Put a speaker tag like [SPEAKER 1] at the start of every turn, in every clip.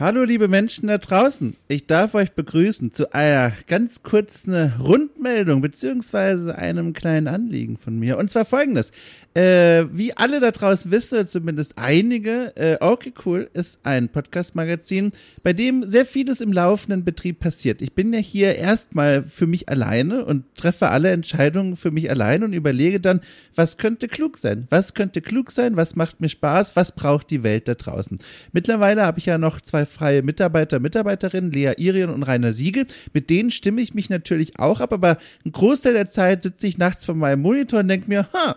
[SPEAKER 1] Hallo liebe Menschen da draußen, ich darf euch begrüßen zu einer ganz kurzen Rundmeldung beziehungsweise einem kleinen Anliegen von mir. Und zwar folgendes. Äh, wie alle da draußen wissen, zumindest einige, äh, Okay Cool ist ein Podcast-Magazin, bei dem sehr vieles im laufenden Betrieb passiert. Ich bin ja hier erstmal für mich alleine und treffe alle Entscheidungen für mich alleine und überlege dann, was könnte klug sein? Was könnte klug sein? Was macht mir Spaß? Was braucht die Welt da draußen? Mittlerweile habe ich ja noch zwei freie Mitarbeiter, Mitarbeiterinnen, Lea Irion und Rainer Siegel. Mit denen stimme ich mich natürlich auch ab, aber ein Großteil der Zeit sitze ich nachts vor meinem Monitor und denke mir, ha,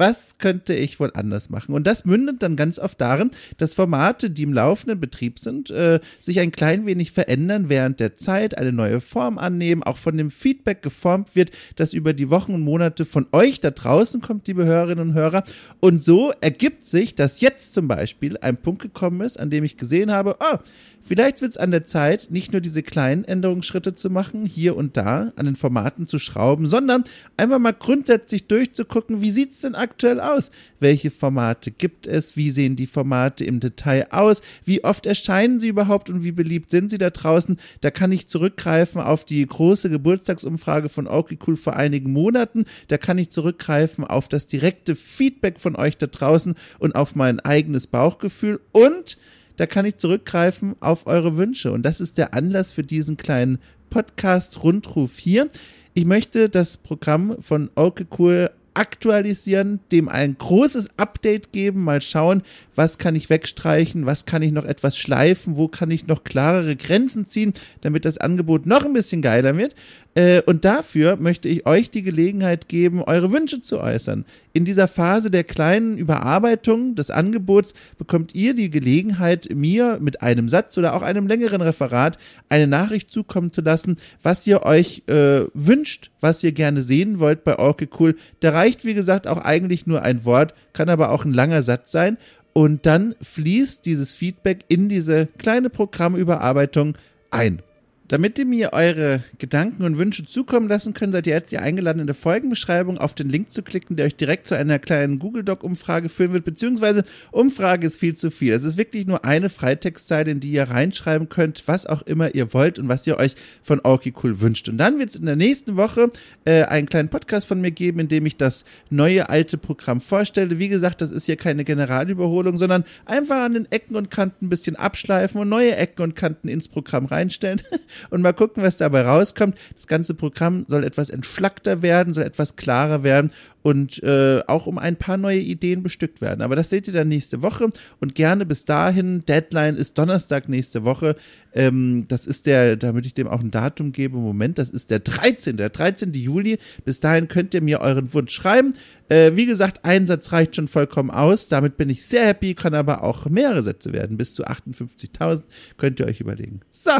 [SPEAKER 1] was könnte ich wohl anders machen? Und das mündet dann ganz oft darin, dass Formate, die im laufenden Betrieb sind, äh, sich ein klein wenig verändern während der Zeit, eine neue Form annehmen, auch von dem Feedback geformt wird, das über die Wochen und Monate von euch da draußen kommt, liebe Hörerinnen und Hörer. Und so ergibt sich, dass jetzt zum Beispiel ein Punkt gekommen ist, an dem ich gesehen habe, oh, Vielleicht wird es an der Zeit, nicht nur diese kleinen Änderungsschritte zu machen, hier und da an den Formaten zu schrauben, sondern einfach mal grundsätzlich durchzugucken, wie sieht es denn aktuell aus? Welche Formate gibt es? Wie sehen die Formate im Detail aus? Wie oft erscheinen sie überhaupt und wie beliebt sind sie da draußen? Da kann ich zurückgreifen auf die große Geburtstagsumfrage von Okay Cool vor einigen Monaten. Da kann ich zurückgreifen auf das direkte Feedback von euch da draußen und auf mein eigenes Bauchgefühl und da kann ich zurückgreifen auf eure Wünsche. Und das ist der Anlass für diesen kleinen Podcast-Rundruf hier. Ich möchte das Programm von Orke Cool aktualisieren, dem ein großes Update geben, mal schauen, was kann ich wegstreichen, was kann ich noch etwas schleifen, wo kann ich noch klarere Grenzen ziehen, damit das Angebot noch ein bisschen geiler wird. Äh, und dafür möchte ich euch die Gelegenheit geben, eure Wünsche zu äußern. In dieser Phase der kleinen Überarbeitung des Angebots bekommt ihr die Gelegenheit, mir mit einem Satz oder auch einem längeren Referat eine Nachricht zukommen zu lassen, was ihr euch äh, wünscht, was ihr gerne sehen wollt bei Orke Cool. Da reicht, wie gesagt, auch eigentlich nur ein Wort, kann aber auch ein langer Satz sein. Und dann fließt dieses Feedback in diese kleine Programmüberarbeitung ein. Damit ihr mir eure Gedanken und Wünsche zukommen lassen könnt, seid ihr jetzt hier eingeladen, in der Folgenbeschreibung auf den Link zu klicken, der euch direkt zu einer kleinen Google Doc-Umfrage führen wird, beziehungsweise Umfrage ist viel zu viel. Es ist wirklich nur eine Freitextzeile, in die ihr reinschreiben könnt, was auch immer ihr wollt und was ihr euch von Orky Cool wünscht. Und dann wird es in der nächsten Woche äh, einen kleinen Podcast von mir geben, in dem ich das neue alte Programm vorstelle. Wie gesagt, das ist hier keine Generalüberholung, sondern einfach an den Ecken und Kanten ein bisschen abschleifen und neue Ecken und Kanten ins Programm reinstellen. und mal gucken, was dabei rauskommt. Das ganze Programm soll etwas entschlackter werden, soll etwas klarer werden und äh, auch um ein paar neue Ideen bestückt werden. Aber das seht ihr dann nächste Woche und gerne bis dahin. Deadline ist Donnerstag nächste Woche. Ähm, das ist der, damit ich dem auch ein Datum gebe, Moment, das ist der 13. Der 13. Juli. Bis dahin könnt ihr mir euren Wunsch schreiben. Äh, wie gesagt, ein Satz reicht schon vollkommen aus. Damit bin ich sehr happy, kann aber auch mehrere Sätze werden. Bis zu 58.000 könnt ihr euch überlegen. So,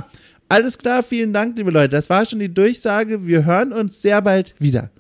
[SPEAKER 1] alles klar, vielen Dank, liebe Leute. Das war schon die Durchsage. Wir hören uns sehr bald wieder.